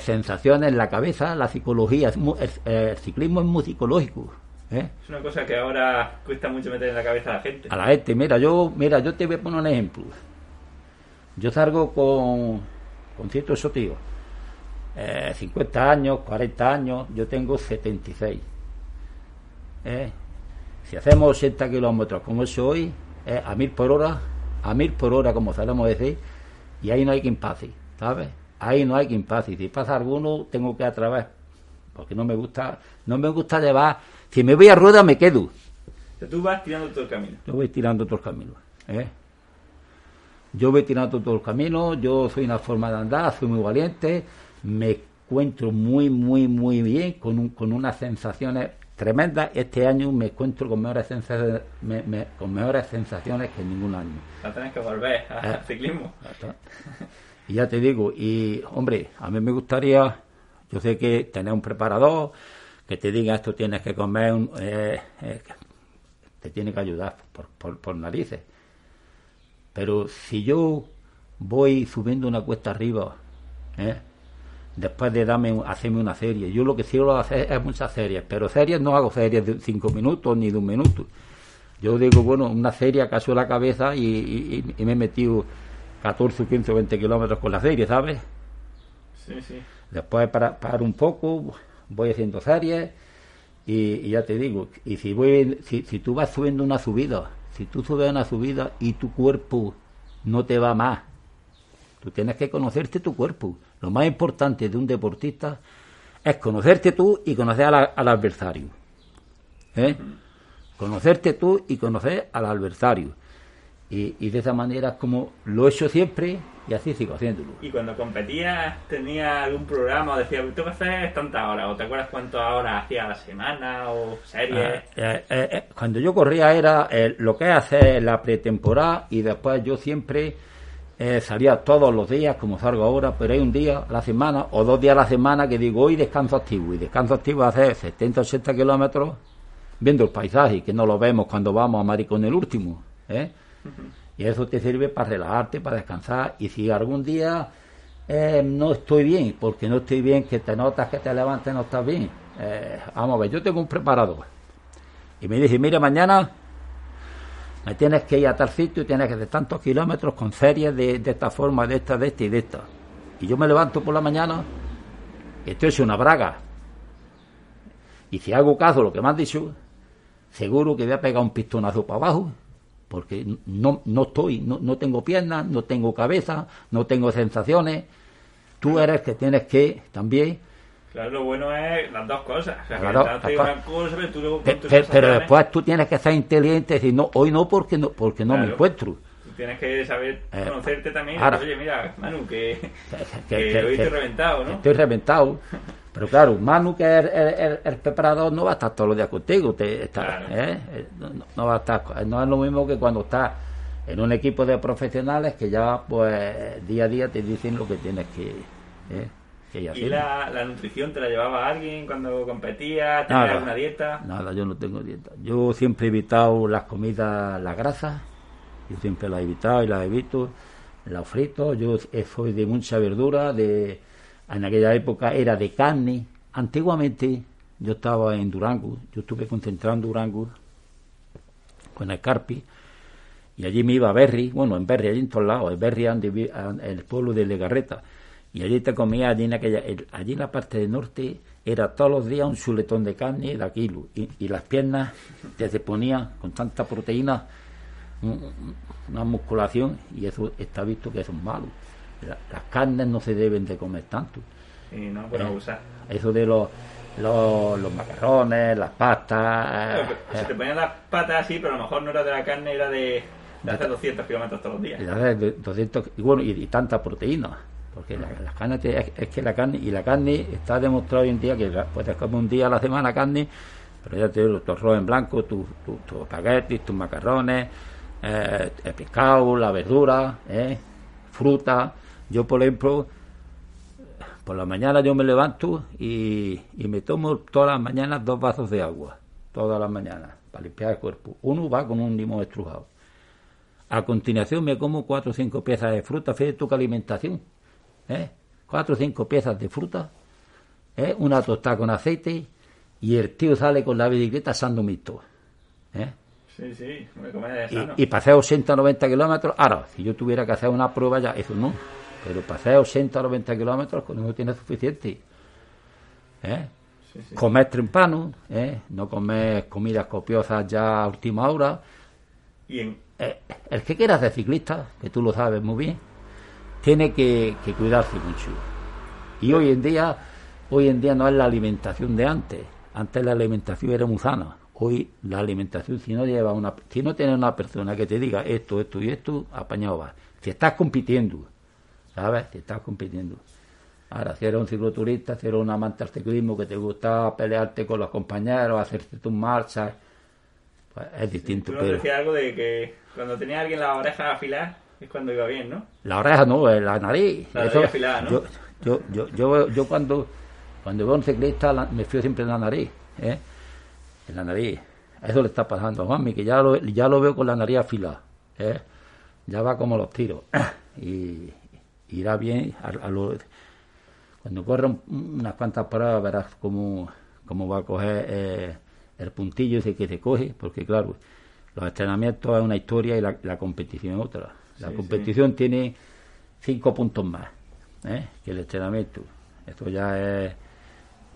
sensaciones en la cabeza, la psicología. el ciclismo es muy psicológico. ¿Eh? Es una cosa que ahora cuesta mucho meter en la cabeza a la gente. A la gente, mira, yo, mira, yo te voy a poner un ejemplo. Yo salgo con, con ciertos tíos, eh, 50 años, 40 años, yo tengo 76. ¿Eh? Si hacemos 80 kilómetros como es hoy, eh, a mil por hora, a mil por hora, como sabemos decir, y ahí no hay que impasse, ¿sabes? Ahí no hay que impasse. Si pasa alguno, tengo que atravesar, porque no me gusta, no me gusta llevar si me voy a rueda, me quedo. tú vas tirando todo el camino. Yo voy tirando todo el camino. ¿eh? Yo voy tirando todo el camino, yo soy una forma de andar, soy muy valiente, me encuentro muy, muy, muy bien, con, con unas sensaciones tremendas. Este año me encuentro con mejores sensaciones, con mejores sensaciones que en ningún año. No tenés que volver al eh, ciclismo. Y ya te digo, y hombre, a mí me gustaría, yo sé que tener un preparador, que te diga esto tienes que comer, eh, eh, te tiene que ayudar por, por, narices. Pero si yo voy subiendo una cuesta arriba, ¿eh? después de darme, hacerme una serie, yo lo que quiero hacer es muchas series, pero series no hago series de cinco minutos ni de un minuto. Yo digo, bueno, una serie acaso la cabeza y, me he metido 14, 15 o 20 kilómetros con la serie, ¿sabes? Sí, sí. Después para, para un poco, voy haciendo series y, ya te digo, y si, voy, si, si tú vas subiendo una subida, si tú subes una subida y tu cuerpo no te va más, tú tienes que conocerte tu cuerpo. Lo más importante de un deportista es conocerte tú y conocer al adversario. ¿eh? Conocerte tú y conocer al adversario. Y, y de esa manera es como lo he hecho siempre y así sigo haciéndolo. ¿Y cuando competías tenía algún programa o decías, tú que haces tantas horas? ¿O te acuerdas cuántas horas hacía a la semana o series? Eh, eh, eh, cuando yo corría era lo que es hacer la pretemporada y después yo siempre salía todos los días como salgo ahora, pero hay un día a la semana o dos días a la semana que digo hoy descanso activo y descanso activo hace 70, 80 kilómetros viendo el paisaje que no lo vemos cuando vamos a Maricón el último. ¿eh? Y eso te sirve para relajarte, para descansar. Y si algún día eh, no estoy bien, porque no estoy bien, que te notas que te levantes, no estás bien. Eh, vamos a ver, yo tengo un preparador. Y me dice, mira, mañana me tienes que ir a tal sitio y tienes que hacer tantos kilómetros con series de, esta forma, de esta, de esta y de esta. Y yo me levanto por la mañana y estoy una braga. Y si hago caso lo que me han dicho, seguro que voy a pegar un pistonazo para abajo porque no, no estoy, no, no tengo piernas, no tengo cabeza, no tengo sensaciones. Tú eres que tienes que también Claro, lo bueno es las dos cosas. pero, después tú tienes que ser inteligente y decir, no, hoy no porque no, porque no me encuentro. Tú tienes que saber eh, conocerte también. oye, mira, Manu, que, que, hoy estoy reventado, ¿no? Estoy reventado. Pero claro, Manu, que es el, preparador, no va a estar todos los días contigo. Te, está, ¿eh? no, va a estar. No es lo mismo que cuando estás en un equipo de profesionales que ya, pues, día a día te dicen lo que tienes que. ¿eh? ¿Y la, la, nutrición te la llevaba alguien cuando competía? ¿Tenías alguna dieta? Nada, yo no tengo dieta. Yo siempre he evitado las comidas, las grasas. Yo siempre las he evitado y las evito. Los fritos. Yo soy de mucha verdura, de en aquella época era de carne. Antiguamente yo estaba en Durango, yo estuve concentrado en Durango con el Carpi y allí me iba a Berry, bueno, en Berry, allí en todos lados, en Berry, el pueblo de Legarreta. Y allí te comía, allí en, aquella, allí en la parte del norte, era todos los días un chuletón de carne de kilo. Y, y las piernas te se ponían con tanta proteína, una musculación, y eso está visto que eso es malo. Las carnes no se deben de comer tanto. Y no, eh, usar. Eso de los, los, los macarrones, las pastas. se te ponían las patas así, pero a lo mejor no era de la carne, era de, de hacer 200 kilómetros todos los días. De 200, y bueno, y, tanta proteína. Porque la, carne es, que la carne, y la carne está demostrado hoy en día que puedes comer un día a la semana carne, pero ya te digo, tu arroz en blanco, tus tu, tu espaguetis, tus macarrones, eh, el pescado, la verdura, eh, fruta. Yo, por ejemplo, por la mañana yo me levanto y, y me tomo todas las mañanas dos vasos de agua, todas las mañanas, para limpiar el cuerpo. Uno va con un limón estrujado. A continuación me como cuatro o cinco piezas de fruta, fíjate tu alimentación. ¿eh? Cuatro o cinco piezas de fruta, ¿eh? una tostada con aceite y el tío sale con la bicicleta asando mixto. ¿eh? Sí, sí, me y, y hacer 80 o 90 kilómetros, ahora, si yo tuviera que hacer una prueba ya, eso no. Pero para hacer 80 o 90 kilómetros, con eso tiene suficiente. ¿eh? Comer trempano, ¿eh? no comer comidas copiosas ya a última hora. ¿Y en, eh, el que quiera ser ciclista, que tú lo sabes muy bien, tiene que, cuidarse mucho. Y hoy en día, hoy en día no es la alimentación de antes. Antes la alimentación era muy sana. Hoy la alimentación, si no lleva una, si no tiene una persona que te diga esto, esto y esto, apañado va. Si estás compitiendo, ¿sabes? Si estás compitiendo. Ahora, si eres un cicloturista, si eres un amante del ciclismo que te gusta pelearte con los compañeros, hacerte tus marchas, pues es distinto. pero... decía algo de que cuando tenía alguien la oreja afilada es cuando iba bien, ¿no? La oreja no, es la nariz. La nariz afilada, ¿no? Yo, yo, yo, yo, cuando, cuando veo a un ciclista me fío siempre en la nariz, ¿eh? En la nariz. Eso le está pasando a Juanmi, que ya lo, ya lo veo con la nariz afilada, ¿eh? Ya va como los tiros. y irá bien a, cuando corra unas cuantas paradas verás cómo, cómo va a coger eh, el puntillo ese que se coge, porque claro, los entrenamientos es una historia y la, competición es otra. La competición tiene cinco puntos más ¿eh? que el entrenamiento. Esto ya es.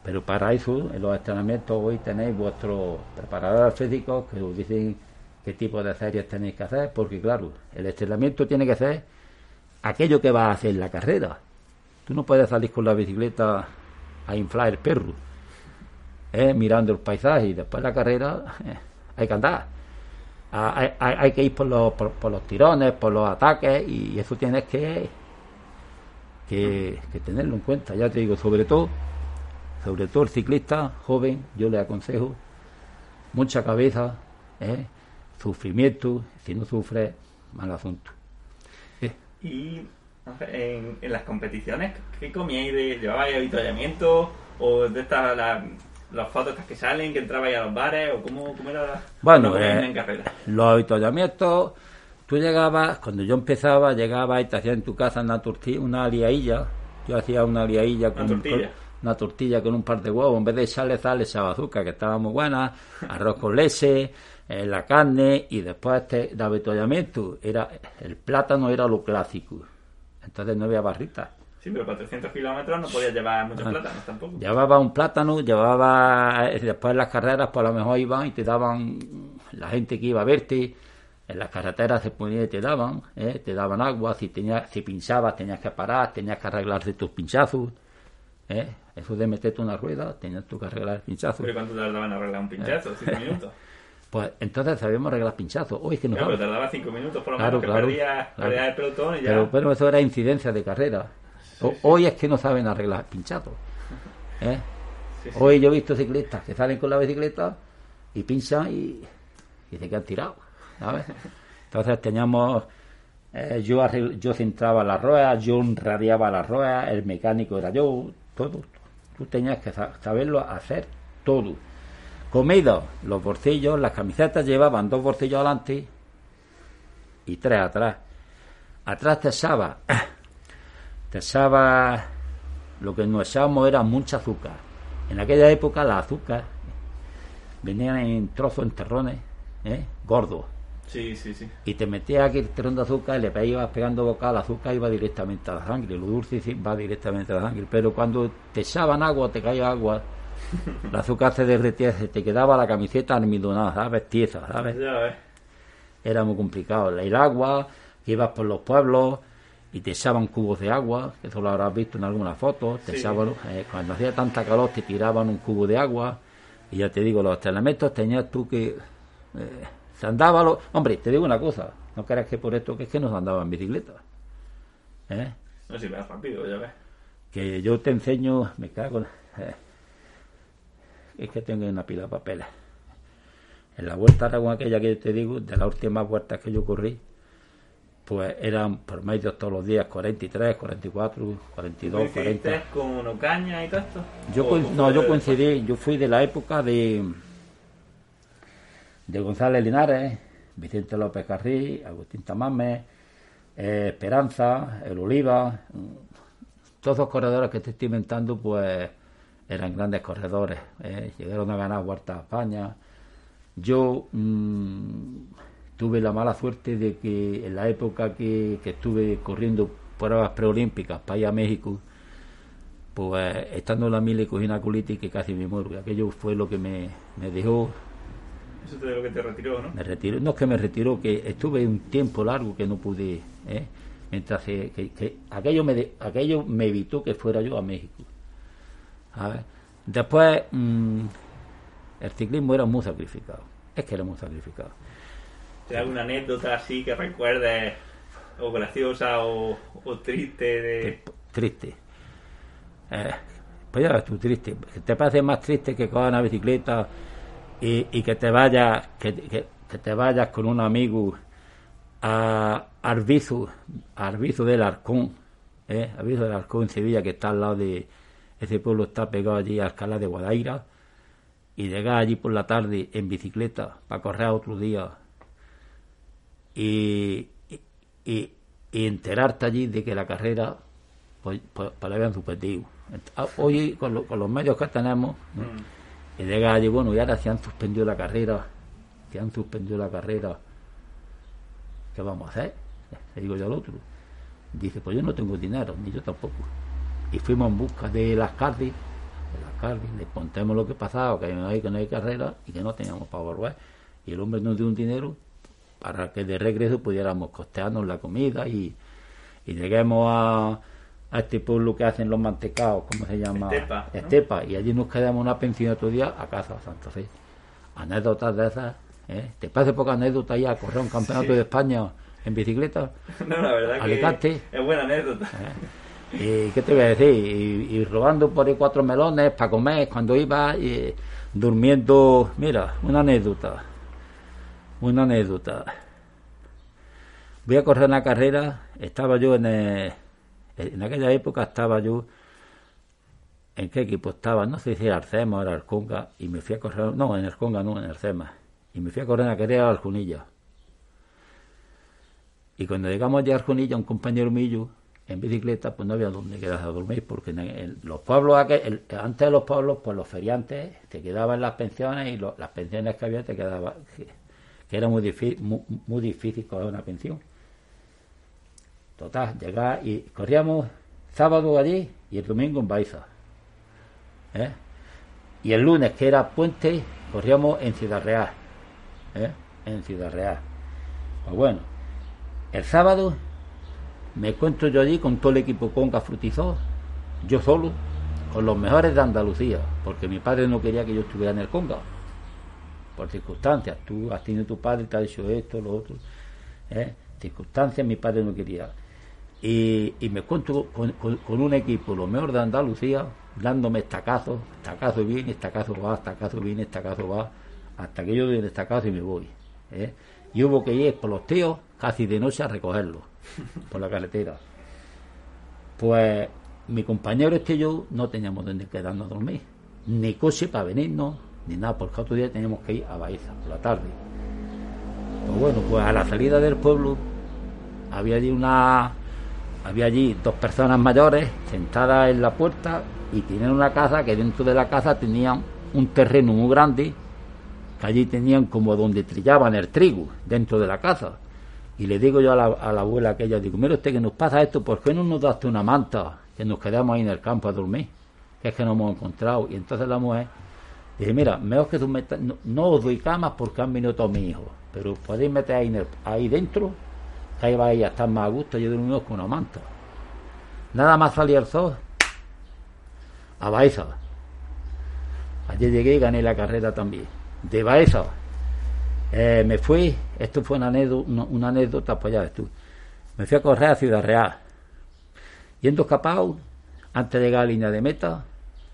Pero para eso, en los entrenamientos hoy tenéis vuestros preparadores físicos que os dicen qué tipo de series tenéis que hacer, porque claro, el entrenamiento tiene que ser aquello que va a hacer la carrera. Tú no puedes salir con la bicicleta a inflar el perro, ¿eh? mirando el paisaje y después la carrera eh, hay que andar. Hay, que ir por los, por, los tirones, por los ataques y eso tienes que, que, tenerlo en cuenta. Ya te digo, sobre todo, sobre todo el ciclista joven, yo le aconsejo mucha cabeza, ¿eh? sufrimiento, si no sufre, mal asunto. Y en, en, las competiciones, ¿qué comíais? De, ¿Llevabais avituallamiento? ¿O de estas las fotos que salen, que entrabais a los bares? ¿O cómo, cómo era bueno, eh, en carrera? Los avituallamientos, tú llegabas, cuando yo empezaba, llegabas y te hacías en tu casa una tortilla, una aliailla. Yo hacía una aliailla con, una tortilla con un par de huevos. En vez de echarle sal, echaba azúcar, que estaba muy buena, arroz con leche. Eh, la carne y después este de avituallamiento era el plátano era lo clásico entonces no había barritas. Sí, pero para 300 kilómetros no podías llevar muchos ah. plátanos tampoco. Llevaba un plátano, llevaba. Eh, después en las carreras, por pues lo mejor iban y te daban. La gente que iba a verte, en las carreteras se ponía y te daban, ¿eh? te daban agua. Si, tenías, si pinchabas, tenías que parar, tenías que arreglarte tus pinchazos. ¿eh? Eso de meterte una rueda, tenías tú que arreglar el pinchazo. ¿Pero cuánto tardaban a arreglar un pinchazo? ¿Cinco minutos? Pues entonces sabíamos arreglar pinchazos. Hoy es que no claro, pero tardaba cinco minutos por lo menos, que perdía, el pelotón y ya. Pero bueno, eso era incidencia de carrera. Hoy es que no saben arreglar pinchazos. ¿eh? Hoy yo he visto ciclistas que salen con la bicicleta y pinchan y, y se quedan tirados. ¿sabes? Entonces teníamos. Eh, yo, yo centraba las ruedas, yo radiaba las ruedas, el mecánico era yo, todo. Tú tenías que saberlo hacer todo Comido, los bolsillos, las camisetas llevaban dos bolsillos adelante y tres atrás. Atrás te echaba, te echaba, lo que nos echábamos era mucha azúcar. En aquella época la azúcar venían en trozos, en terrones, ¿eh? gordos. Sí, sí, sí. Y te metías aquí el terrón de azúcar y le ibas pegando boca, el azúcar iba directamente a la sangre. Lo dulce va directamente a la sangre. Pero cuando te echaban agua, te caía agua, el azúcar se derretía, se te quedaba la camiseta almidonada, ¿sabes? Tiesa, ¿sabes? Era muy complicado. El agua, ibas por los pueblos y te echaban cubos de agua, eso lo habrás visto en algunas fotos, te echaban, eh, cuando hacía tanta calor te tiraban un cubo de agua, y ya te digo, los elementos tenías tú que... Eh, se andaba... Lo... Hombre, te digo una cosa, no creas que por esto que es que nos andaban en bicicleta. ¿Eh? No, si vas rápido, ya ves. Que yo te enseño, me cago en... Eh, es que tengo una pila de papeles. En la vuelta a aquella que yo te digo, de las últimas vueltas que yo corrí, pues eran por medio todos los días 43, 44, 42, 40. con Ocaña y todo esto? Yo, no, yo coincidí, yo fui de la época de, de González Linares, Vicente López Carrí, Agustín Tamame, eh, Esperanza, El Oliva, todos los corredores que te estoy inventando, pues eran grandes corredores, eh, llegaron a ganar Huerta España. Yo mm, tuve la mala suerte de que en la época que, estuve corriendo pruebas preolímpicas para ir a México, pues estando en la mil y cogí una colitis que casi me muero. Aquello fue lo que me, dejó. Eso te lo que te retiró, ¿no? Me retiró, no es que me retiró, que estuve un tiempo largo que no pude, ¿eh? mientras que, aquello, me aquello me evitó que fuera yo a México. A ver. Después, mm, el ciclismo era muy sacrificado. Es que era muy sacrificado. ¿Tienes alguna anécdota así que recuerdes, o graciosa o, triste? De... Triste. Eh, pues ya ves tú, triste. ¿Te parece más triste que cojas una bicicleta y, que te vayas que, que, te vayas con un amigo a Arbizu, Arbizu del Arcón, eh, Arbizu del Arcón en Sevilla, que está al lado de ese pueblo, está pegado allí a Escala de Guadaira, y llegar allí por la tarde en bicicleta para correr otro día y, y, enterarte allí de que la carrera pues, pues, la habían suspendido. Ah, hoy, con, los medios que tenemos, mm. y llega allí, bueno, y ahora se han suspendido la carrera, se han suspendido la carrera, ¿qué vamos a hacer? Le digo yo al otro. Dice, pues yo no tengo dinero, ni yo tampoco. Y fuimos en busca de las Cardi, de las Cardi, le contemos lo que pasaba, que no hay, que no hay carrera y que no teníamos para volver. Y el hombre nos dio un dinero para que de regreso pudiéramos costearnos la comida y, lleguemos a, a, este pueblo que hacen los mantecados, ¿cómo se llama? Estepa. Estepa. Y allí nos quedamos una pensión otro día a casa Santa Fe. Anécdotas de esas. ¿eh? ¿Te parece poca anécdota ya correr un campeonato de España en bicicleta? No, la verdad Alicante. que es buena anécdota. ¿Eh? ¿Y qué te voy a decir? Y, robando por ahí cuatro melones para comer cuando iba y, durmiendo. Mira, una anécdota una anécdota. Voy a correr una carrera, estaba yo en, en aquella época estaba yo ¿En qué equipo estaba? No sé si era Arcema o era Arconga. Y me fui a correr. No, en Arconga no, en Arcema. Y me fui a correr una carrera a Arjunilla. Y cuando llegamos allá a Arjunilla, un compañero mío, en bicicleta, pues no había donde quedarse a dormir, porque en, los pueblos, antes de los pueblos, pues los feriantes te quedaban las pensiones y las pensiones que había te quedaban que era muy difícil, muy, difícil coger una pensión. Total, llegar y corríamos sábado allí y el domingo en Baiza. ¿eh? Y el lunes, que era puente, corríamos en Ciudad Real. ¿eh? En Ciudad Real. Pues bueno, el sábado me encuentro yo allí con todo el equipo Conca Frutizó, yo solo, con los mejores de Andalucía, porque mi padre no quería que yo estuviera en el Conga por circunstancias. Tú has tenido tu padre, te ha dicho esto, lo otro. ¿eh? Circunstancias, mi padre no quería. Y, me encuentro con, un equipo, lo mejor de Andalucía, dándome estacazos, estacazo viene, estacazo va, estacazo viene, estacazo va, hasta que yo doy el estacazo y me voy. ¿eh? Y hubo que ir por los tíos casi de noche a recogerlo por la carretera. Pues mi compañero este y yo no teníamos donde quedarnos a dormir, ni coche para venirnos, ni nada, porque otro día teníamos que ir a Baeza por la tarde. Pues bueno, pues a la salida del pueblo había allí una había allí dos personas mayores sentadas en la puerta y tenían una casa que dentro de la casa tenían un terreno muy grande que allí tenían como donde trillaban el trigo dentro de la casa y le digo yo a la, a la abuela aquella digo mire usted que nos pasa esto ¿por qué no nos daste una manta que nos quedamos ahí en el campo a dormir que es que no hemos encontrado y entonces la mujer Dije, mira, mejor que tú metas, no, os doy camas porque han venido todos mis hijos, pero podéis meter ahí, ahí dentro, ahí va a estar más a gusto, yo dormimos con una manta. Nada más salía el sol, a Baeza. Allí llegué y gané la carrera también. De Baeza eh, me fui, esto fue una anécdota, una, anécdota pues ya. Me fui a correr a Ciudad Real. Yendo escapado, antes de llegar a la línea de meta,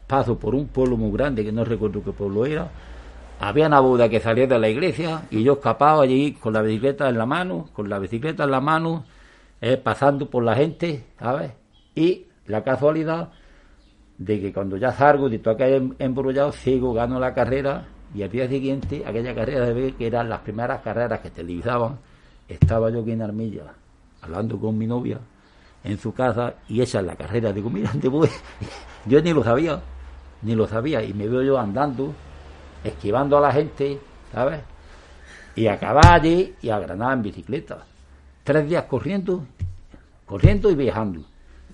paso por un pueblo muy grande que no recuerdo qué pueblo era. Había una boda que salía de la iglesia y yo escapado allí con la bicicleta en la mano, con la bicicleta en la mano, eh, pasando por la gente, ¿sabes? Y la casualidad de que cuando ya salgo de todo aquel embrollado, sigo, gano la carrera y al día siguiente, aquella carrera de ver que eran las primeras carreras que televisaban, estaba yo aquí en Armilla, hablando con mi novia en su casa y esa es la carrera. Digo, mira, yo ni lo sabía, ni lo sabía y me veo yo andando, esquivando a la gente, ¿sabes? Y acababa allí y a Granada en bicicleta. Tres días corriendo, corriendo y viajando.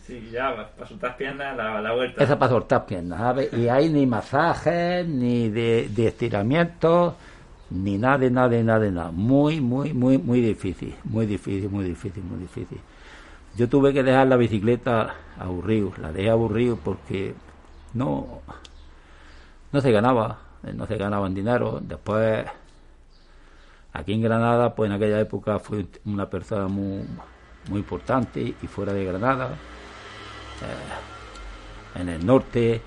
Sí, ya, para soltar piernas, la, vuelta. Esa para soltar piernas, ¿sabes? Y hay ni masajes, ni de, de estiramientos, ni nada, de nada, de nada, nada. Muy, muy, muy, muy difícil, muy difícil, muy difícil, muy difícil. Yo tuve que dejar la bicicleta aburrido, la dejé aburrido porque no, no se ganaba, no se ganaba en dinero. Después, aquí en Granada, pues en aquella época fui una persona muy, muy importante y fuera de Granada eh, en el norte,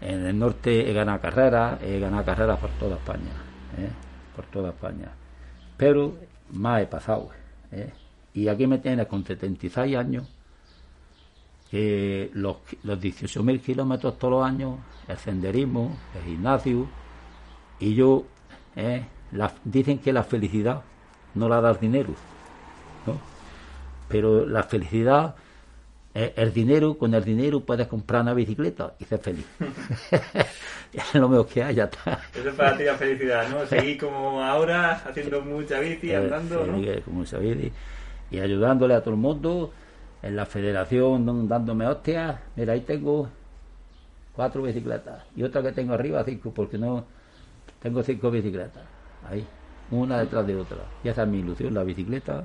en el norte he ganado carreras, he ganado carreras por toda España, eh, por toda España. Pero más he pasado. Eh. Y aquí me tienes con 76 años, que los, los 18.000 kilómetros todos los años, el senderismo, el gimnasio, y yo, dicen que la felicidad no la da el dinero, pero la felicidad el dinero, con el dinero puedes comprar una bicicleta y ser feliz. es lo mejor que hay, ya está. Eso es para ti la felicidad, ¿no? Seguir como ahora, haciendo mucha bici, eh, andando, ¿no? como mucha bici. Y ayudándole a todo el mundo, en la federación dándome hostias. Mira, ahí tengo cuatro bicicletas y otra que tengo arriba, cinco, porque no tengo cinco bicicletas. Ahí, una detrás de otra. Y esa es mi ilusión, la bicicleta.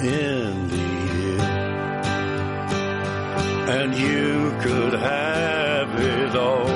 in the. And you could have it all.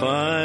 find